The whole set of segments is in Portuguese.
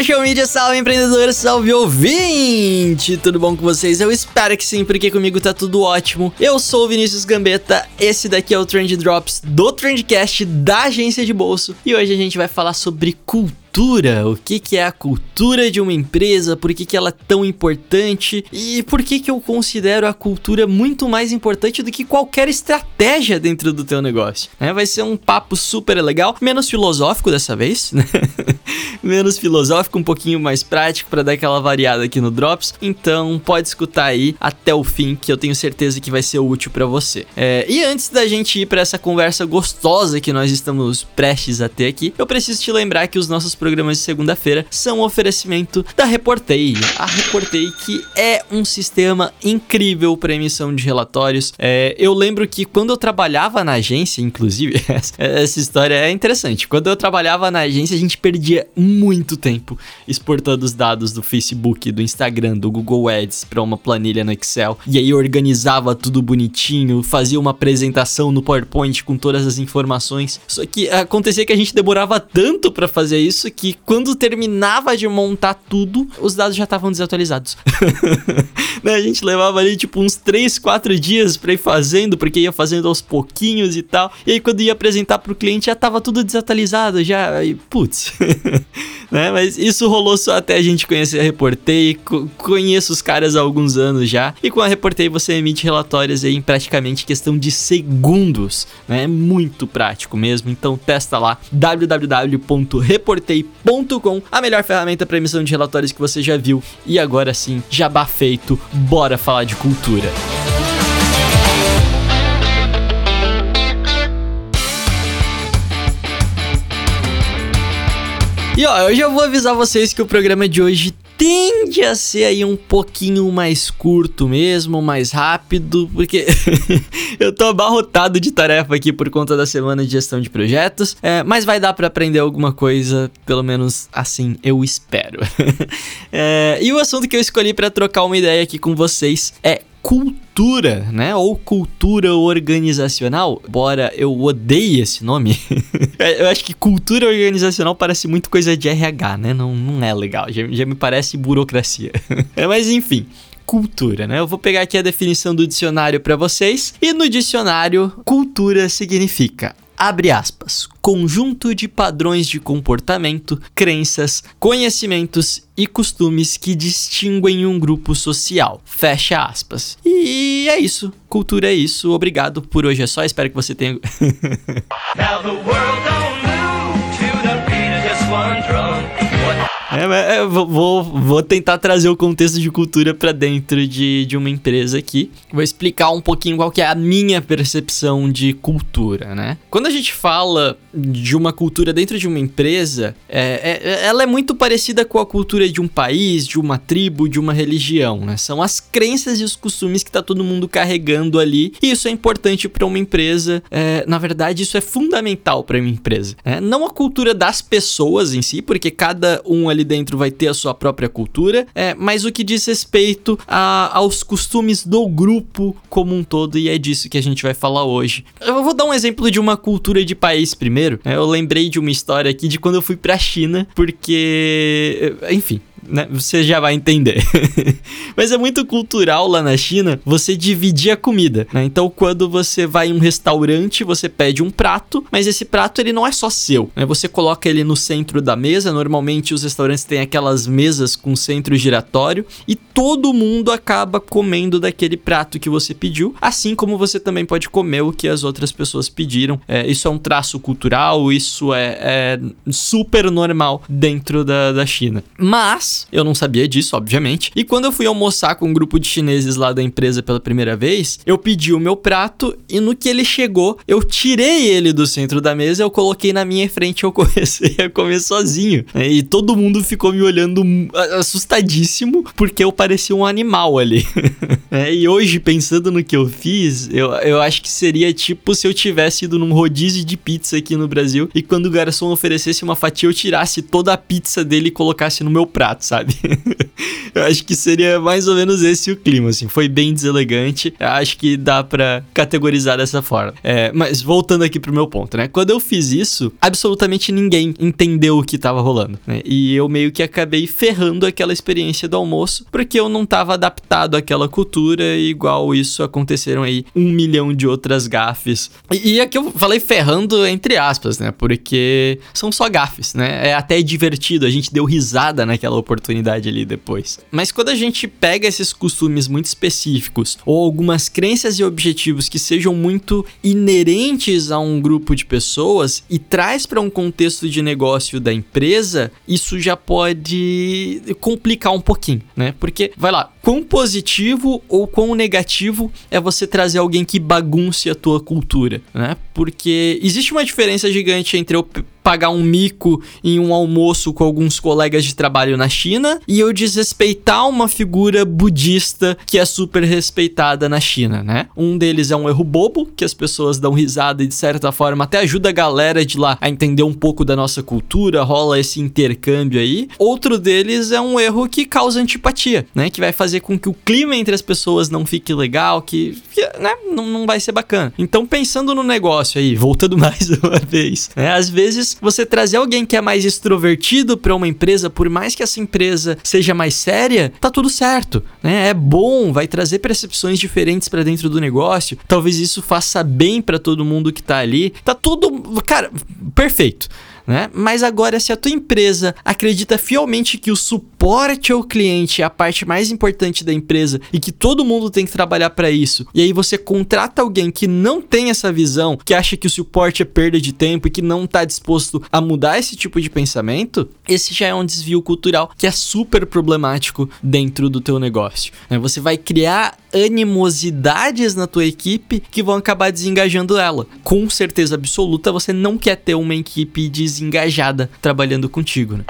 Social media, salve empreendedor, salve ouvinte! Tudo bom com vocês? Eu espero que sim, porque comigo tá tudo ótimo. Eu sou o Vinícius Gambetta, esse daqui é o Trend Drops do Trendcast da agência de bolso e hoje a gente vai falar sobre cultura cultura, o que, que é a cultura de uma empresa, por que, que ela é tão importante e por que, que eu considero a cultura muito mais importante do que qualquer estratégia dentro do teu negócio. É, vai ser um papo super legal, menos filosófico dessa vez, né? menos filosófico, um pouquinho mais prático para dar aquela variada aqui no Drops. Então pode escutar aí até o fim, que eu tenho certeza que vai ser útil para você. É, e antes da gente ir para essa conversa gostosa que nós estamos prestes a ter aqui, eu preciso te lembrar que os nossos programas de segunda-feira são um oferecimento da Reportei. A Reportei que é um sistema incrível para emissão de relatórios. É, eu lembro que quando eu trabalhava na agência, inclusive, essa história é interessante. Quando eu trabalhava na agência, a gente perdia muito tempo exportando os dados do Facebook, do Instagram, do Google Ads para uma planilha no Excel. E aí organizava tudo bonitinho, fazia uma apresentação no PowerPoint com todas as informações. Só que acontecia que a gente demorava tanto para fazer isso que quando terminava de montar tudo, os dados já estavam desatualizados. né? A gente levava ali tipo uns 3, 4 dias para ir fazendo, porque ia fazendo aos pouquinhos e tal. E aí quando ia apresentar pro cliente já tava tudo desatualizado, já, e, putz. né? Mas isso rolou só até a gente conhecer a Reportei, conheço os caras há alguns anos já. E com a Reportei você emite relatórios aí em praticamente questão de segundos, né? É muito prático mesmo. Então testa lá www.reportei Play.com, a melhor ferramenta para emissão de relatórios que você já viu. E agora sim, jabá feito, bora falar de cultura. E ó, eu já vou avisar vocês que o programa de hoje tende a ser aí um pouquinho mais curto mesmo, mais rápido, porque eu tô abarrotado de tarefa aqui por conta da semana de gestão de projetos, é, mas vai dar para aprender alguma coisa, pelo menos assim eu espero. é, e o assunto que eu escolhi para trocar uma ideia aqui com vocês é cultura, né? Ou cultura organizacional. Bora, eu odeio esse nome. eu acho que cultura organizacional parece muito coisa de RH, né? Não, não é legal. Já, já me parece burocracia. é, mas enfim cultura, né? Eu vou pegar aqui a definição do dicionário para vocês. E no dicionário, cultura significa abre aspas, conjunto de padrões de comportamento, crenças, conhecimentos e costumes que distinguem um grupo social. Fecha aspas. E é isso. Cultura é isso. Obrigado por hoje é só. Espero que você tenha. É, é, vou, vou tentar trazer o contexto de cultura para dentro de, de uma empresa aqui. Vou explicar um pouquinho qual que é a minha percepção de cultura, né? Quando a gente fala de uma cultura dentro de uma empresa, é, é, ela é muito parecida com a cultura de um país, de uma tribo, de uma religião, né? São as crenças e os costumes que tá todo mundo carregando ali. E isso é importante para uma empresa. É, na verdade, isso é fundamental para uma empresa. Né? Não a cultura das pessoas em si, porque cada um ali ali dentro vai ter a sua própria cultura, é, mas o que diz respeito a, aos costumes do grupo como um todo, e é disso que a gente vai falar hoje. Eu vou dar um exemplo de uma cultura de país primeiro. É, eu lembrei de uma história aqui de quando eu fui pra China, porque. Enfim, né? Você já vai entender. Mas é muito cultural lá na China você dividir a comida, né? Então, quando você vai em um restaurante, você pede um prato, mas esse prato ele não é só seu, né? Você coloca ele no centro da mesa. Normalmente os restaurantes têm aquelas mesas com centro giratório e todo mundo acaba comendo daquele prato que você pediu, assim como você também pode comer o que as outras pessoas pediram. É, isso é um traço cultural, isso é, é super normal dentro da, da China. Mas Eu não sabia disso, obviamente. E quando eu fui almoçar com um grupo de chineses lá da empresa pela primeira vez, eu pedi o meu prato e no que ele chegou, eu tirei ele do centro da mesa, eu coloquei na minha frente e eu comecei a comer sozinho. E todo mundo ficou me olhando assustadíssimo porque eu parecia um animal ali. é, e hoje, pensando no que eu fiz, eu, eu acho que seria tipo se eu tivesse ido num rodízio de pizza aqui no Brasil e quando o garçom oferecesse uma fatia, eu tirasse toda a pizza dele e colocasse no meu prato, sabe? eu acho que seria mais ou menos esse o clima, assim. Foi bem deselegante. Eu acho que dá para categorizar dessa forma. É, mas voltando aqui pro meu ponto, né? Quando eu fiz isso, absolutamente ninguém entendeu o que tava rolando, né? E eu meio que acabei ferrando aquela experiência do almoço porque eu não tava adaptado àquela cultura igual isso aconteceram aí um milhão de outras gafes. E, e aqui eu falei ferrando entre aspas, né? Porque são só gafes, né? É até divertido, a gente deu risada naquela oportunidade ali depois. Mas quando a gente pega esses costumes muito específicos ou algumas crenças e objetivos que sejam muito inerentes a um grupo de pessoas e traz para um contexto de negócio da empresa, isso já pode complicar um pouquinho, né? Porque vai lá, quão positivo ou quão negativo é você trazer alguém que bagunce a tua cultura, né? Porque existe uma diferença gigante entre eu pagar um mico em um almoço com alguns colegas de trabalho na China e eu desrespeitar uma figura budista que é super respeitada na China, né? Um deles é um erro bobo, que as pessoas dão risada e de certa forma até ajuda a galera de lá a entender um pouco da nossa cultura, rola esse intercâmbio aí. Outro deles é um erro que causa antipatia, né? Que vai fazer com que o clima entre as pessoas não fique legal, que, né? Não, não vai ser bacana. Então, pensando no negócio aí, voltando mais uma vez, né? Às vezes você trazer alguém que é mais extrovertido para uma empresa, por mais que essa empresa seja mais séria, tá tudo certo, né? É bom, vai trazer percepções diferentes para dentro do negócio. Talvez isso faça bem para todo mundo que tá ali. Tá tudo, cara, perfeito né? Mas agora, se a tua empresa acredita fielmente que o suporte ao cliente é a parte mais importante da empresa e que todo mundo tem que trabalhar para isso, e aí você contrata alguém que não tem essa visão, que acha que o suporte é perda de tempo e que não está disposto a mudar esse tipo de pensamento, esse já é um desvio cultural que é super problemático dentro do teu negócio. Né? Você vai criar animosidades na tua equipe que vão acabar desengajando ela. Com certeza absoluta, você não quer ter uma equipe desengajada trabalhando contigo. Né?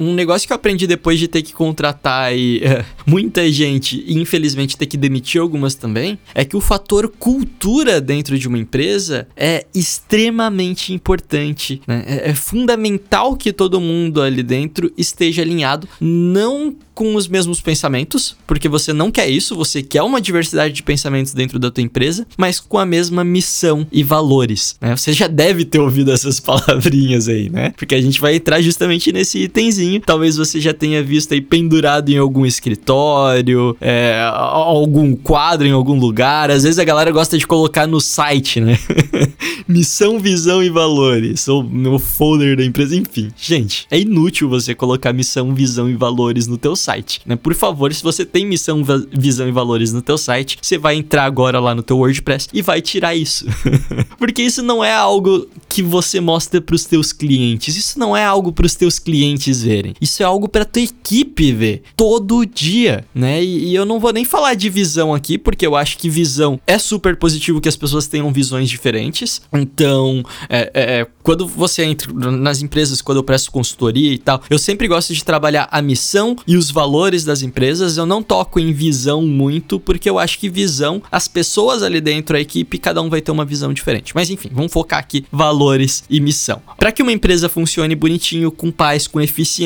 Um negócio que eu aprendi depois de ter que contratar e, uh, muita gente e infelizmente ter que demitir algumas também, é que o fator cultura dentro de uma empresa é extremamente importante. Né? É, é fundamental que todo mundo ali dentro esteja alinhado, não com os mesmos pensamentos, porque você não quer isso, você quer uma diversidade de pensamentos dentro da tua empresa, mas com a mesma missão e valores. Né? Você já deve ter ouvido essas palavrinhas aí, né? Porque a gente vai entrar justamente nesse itemzinho. Talvez você já tenha visto aí pendurado em algum escritório, é, algum quadro em algum lugar. Às vezes a galera gosta de colocar no site, né? missão, visão e valores, ou no folder da empresa, enfim. Gente, é inútil você colocar missão, visão e valores no teu site, né? Por favor, se você tem missão, visão e valores no teu site, você vai entrar agora lá no teu WordPress e vai tirar isso. Porque isso não é algo que você mostra para os teus clientes. Isso não é algo para os teus clientes verem. Isso é algo para tua equipe ver todo dia, né? E, e, eu não vou nem falar de visão aqui, porque eu acho que visão é super positivo que as pessoas tenham visões diferentes. Então, é, é, é quando você entra nas empresas, quando eu presto consultoria e tal, eu sempre gosto de trabalhar a missão e os valores das empresas. Eu não toco em visão muito, porque eu acho que visão, as pessoas ali dentro, a equipe, cada um vai ter uma visão diferente. Mas enfim, vamos focar aqui valores e missão. Para que uma empresa funcione bonitinho, com paz, com eficiência,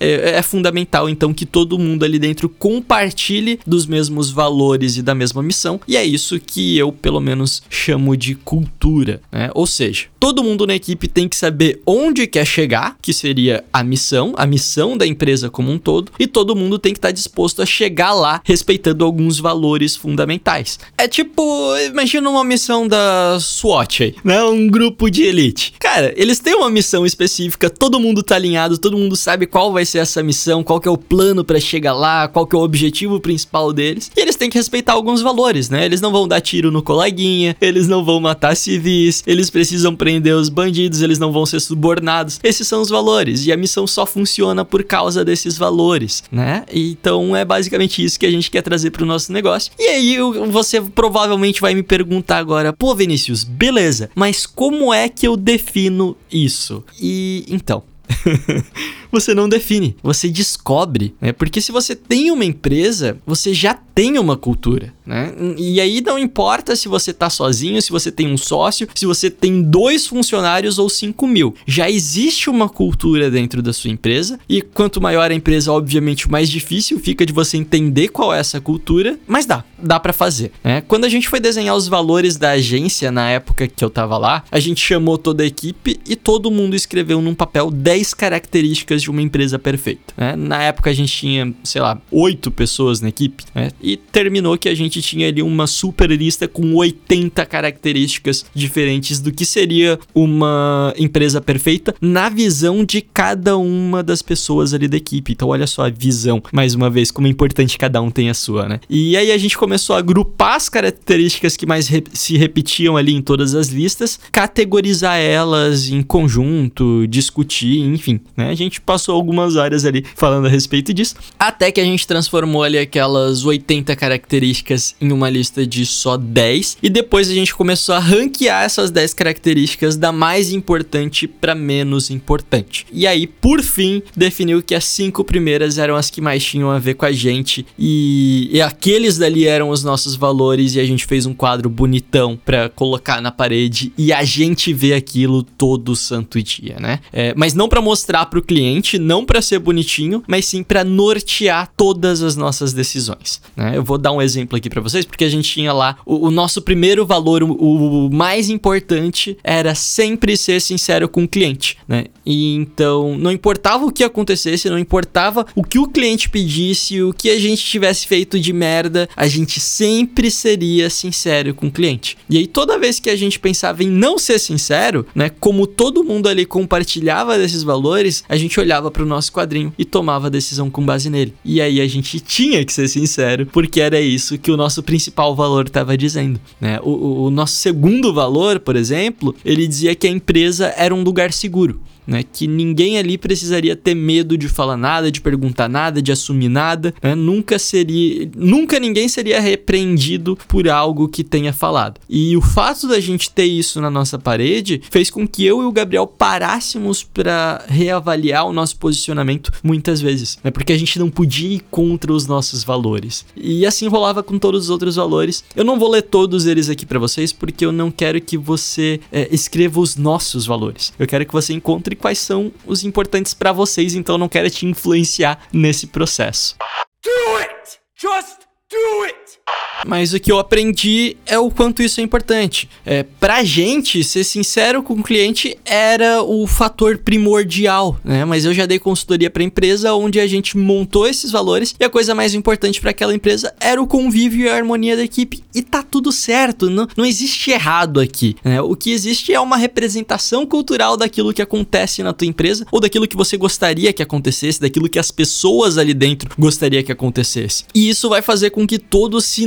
é, é fundamental então que todo mundo ali dentro compartilhe dos mesmos valores e da mesma missão. E é isso que eu, pelo menos, chamo de cultura, né? Ou seja, todo mundo na equipe tem que saber onde quer chegar, que seria a missão, a missão da empresa como um todo, e todo mundo tem que estar disposto a chegar lá respeitando alguns valores fundamentais. É tipo, imagina uma missão da SWAT aí, né? Um grupo de elite. Cara, eles têm uma missão específica, todo mundo tá alinhado, todo mundo sabe qual vai ser essa missão, qual que é o plano para chegar lá, qual que é o objetivo principal deles. E eles têm que respeitar alguns valores, né? Eles não vão dar tiro no coleguinha, eles não vão matar civis, eles precisam prender os bandidos eles não vão ser subornados. Esses são os valores e a missão só funciona por causa desses valores, né? Então é basicamente isso que a gente quer trazer para o nosso negócio. E aí você provavelmente vai me perguntar agora, pô, Vinícius, beleza, mas como é que eu defino isso? E então, você não define, você descobre, né? Porque se você tem uma empresa, você já tem uma cultura, né? E aí não importa se você tá sozinho, se você tem um sócio, se você tem dois funcionários ou cinco mil. Já existe uma cultura dentro da sua empresa e quanto maior a empresa, obviamente, mais difícil fica de você entender qual é essa cultura, mas dá, dá para fazer, né? Quando a gente foi desenhar os valores da agência na época que eu tava lá, a gente chamou toda a equipe e todo mundo escreveu num papel 10 características de uma empresa perfeita, né? Na época a gente tinha, sei lá, oito pessoas na equipe, né? E terminou que a gente tinha ali uma super lista com 80 características diferentes do que seria uma empresa perfeita na visão de cada uma das pessoas ali da equipe. Então, olha só a visão, mais uma vez, como é importante cada um tem a sua, né? E aí a gente começou a agrupar as características que mais re se repetiam ali em todas as listas, categorizar elas em conjunto, discutir, enfim, né? A gente passou algumas áreas ali falando a respeito disso, até que a gente transformou ali aquelas 80 80 características em uma lista de só 10 e depois a gente começou a ranquear essas 10 características da mais importante para menos importante. E aí, por fim, definiu que as cinco primeiras eram as que mais tinham a ver com a gente e, e aqueles dali eram os nossos valores e a gente fez um quadro bonitão para colocar na parede e a gente vê aquilo todo santo dia, né? É, mas não para mostrar para o cliente, não para ser bonitinho, mas sim para nortear todas as nossas decisões. Né? Eu vou dar um exemplo aqui para vocês, porque a gente tinha lá o, o nosso primeiro valor, o, o, mais importante era sempre ser sincero com o cliente, né? E então não importava o que acontecesse, não importava o que o cliente pedisse, o que a gente tivesse feito de merda, a gente sempre seria sincero com o cliente. E aí toda vez que a gente pensava em não ser sincero, né, como todo mundo ali compartilhava desses valores, a gente olhava para o nosso quadrinho e tomava a decisão com base nele. E aí a gente tinha que ser sincero porque era isso que o nosso principal valor estava dizendo. Né? O, o nosso segundo valor, por exemplo, ele dizia que a empresa era um lugar seguro né? Que ninguém ali precisaria ter medo de falar nada, de perguntar nada, de assumir nada, né? Nunca seria, nunca ninguém seria repreendido por algo que tenha falado. E o fato da gente ter isso na nossa parede fez com que eu e o Gabriel parássemos para reavaliar o nosso posicionamento muitas vezes, né? Porque a gente não podia ir contra os nossos valores. E assim rolava com todos os outros valores. Eu não vou ler todos eles aqui para vocês porque eu não quero que você é, escreva os nossos valores. Eu quero que você encontre quais são os importantes para vocês, então eu não quero te influenciar nesse processo. Do it! Just! Mas o que eu aprendi é o quanto isso é importante. É, pra gente, ser sincero com o cliente era o fator primordial, né? Mas eu já dei consultoria pra empresa onde a gente montou esses valores e a coisa mais importante para aquela empresa era o convívio e a harmonia da equipe. E tá tudo certo, não, não existe errado aqui. Né? O que existe é uma representação cultural daquilo que acontece na tua empresa ou daquilo que você gostaria que acontecesse, daquilo que as pessoas ali dentro gostaria que acontecesse. E isso vai fazer com que todos se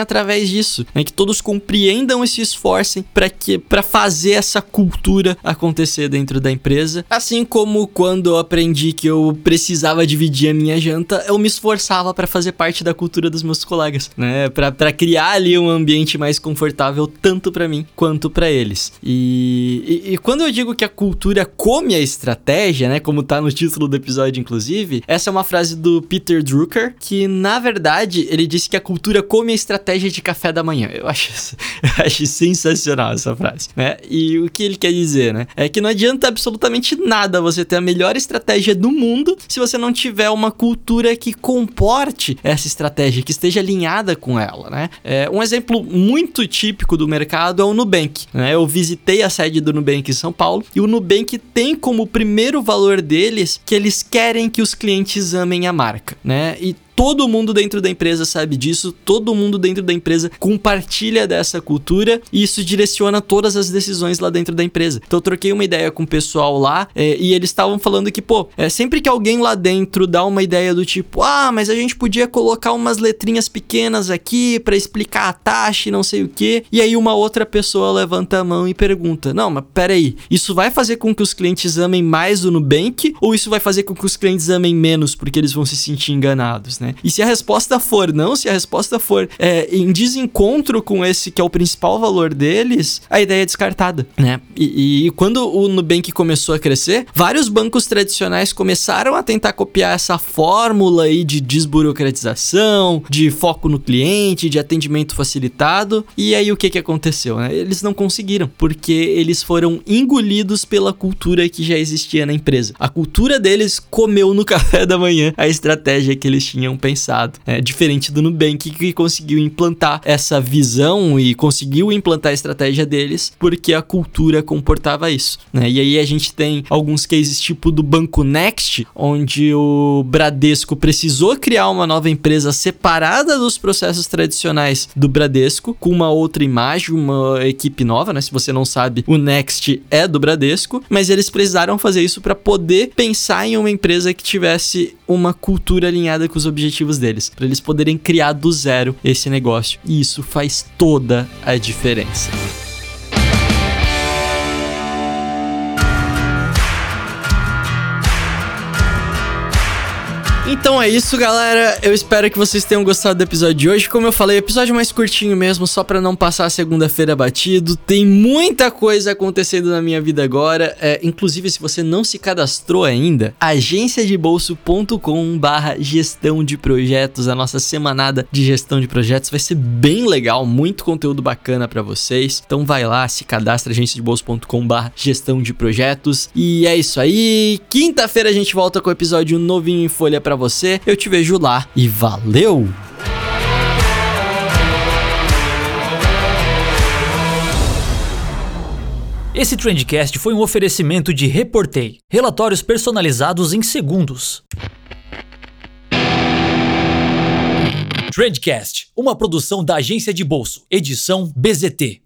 através disso, né? que todos compreendam e se esforcem para que para fazer essa cultura acontecer dentro da empresa. Assim como quando eu aprendi que eu precisava dividir a minha janta, eu me esforçava para fazer parte da cultura dos meus colegas, né? Para criar ali um ambiente mais confortável tanto para mim quanto para eles. E, e, e, quando eu digo que a cultura come a estratégia, né? Como tá no título do episódio, inclusive, essa é uma frase do Peter Drucker que na verdade ele disse que a cultura come a estratégia de café da manhã. Eu acho, eu acho sensacional essa frase, né? E o que ele quer dizer, né? É que não adianta absolutamente nada você ter a melhor estratégia do mundo se você não tiver uma cultura que comporte essa estratégia, que esteja alinhada com ela, né? É, um exemplo muito típico do mercado é o Nubank, né? Eu visitei a sede do Nubank em São Paulo e o Nubank tem como primeiro valor deles que eles querem que os clientes amem a marca, né? E todo mundo dentro da empresa sabe disso, todo mundo dentro da empresa compartilha dessa cultura e isso direciona todas as decisões lá dentro da empresa. Então eu troquei uma ideia com o pessoal lá é, e eles estavam falando que, pô, é, sempre que alguém lá dentro dá uma ideia do tipo, ah, mas a gente podia colocar umas letrinhas pequenas aqui para explicar a taxa e não sei o que, e aí uma outra pessoa levanta a mão e pergunta: Não, mas peraí, isso vai fazer com que os clientes amem mais o Nubank ou isso vai fazer com que os clientes amem menos porque eles vão se sentir enganados, né? E se a resposta for não, se a resposta for é, em desencontro com esse que é o principal valor deles, a ideia é descartada, né? E, e quando o Nubank começou a crescer, vários bancos tradicionais começaram a tentar copiar essa fórmula aí de desburocratização, de foco no cliente, de atendimento facilitado. E aí o que que aconteceu, né? Eles não conseguiram, porque eles foram engolidos pela cultura que já existia na empresa. A cultura deles comeu no café da manhã a estratégia que eles tinham pensado. É diferente do Nubank que conseguiu implantar essa visão e conseguiu implantar a estratégia deles porque a cultura comportava isso, né? E aí a gente tem alguns cases tipo do Banco Next, onde o Bradesco precisou criar uma nova empresa separada dos processos tradicionais do Bradesco, com uma outra imagem, uma equipe nova, né? Se você não sabe, o Next é do Bradesco, mas eles precisaram fazer isso para poder pensar em uma empresa que tivesse uma cultura alinhada com os objetivos deles, para eles poderem criar do zero esse negócio. E isso faz toda a diferença. Então é isso, galera. Eu espero que vocês tenham gostado do episódio de hoje. Como eu falei, episódio mais curtinho mesmo, só para não passar a segunda-feira batido. Tem muita coisa acontecendo na minha vida agora. É, inclusive, se você não se cadastrou ainda, agenciadebolso.com/barra gestão de projetos, a nossa semanada de gestão de projetos vai ser bem legal, muito conteúdo bacana para vocês. Então vai lá, se cadastra agenciadebolso.com/barra gestão de projetos. E é isso aí. Quinta-feira a gente volta com o episódio novinho em folha você. Eu te vejo lá e valeu! Esse Trendcast foi um oferecimento de Reportei, relatórios personalizados em segundos. Trendcast, uma produção da agência de bolso, edição BZT.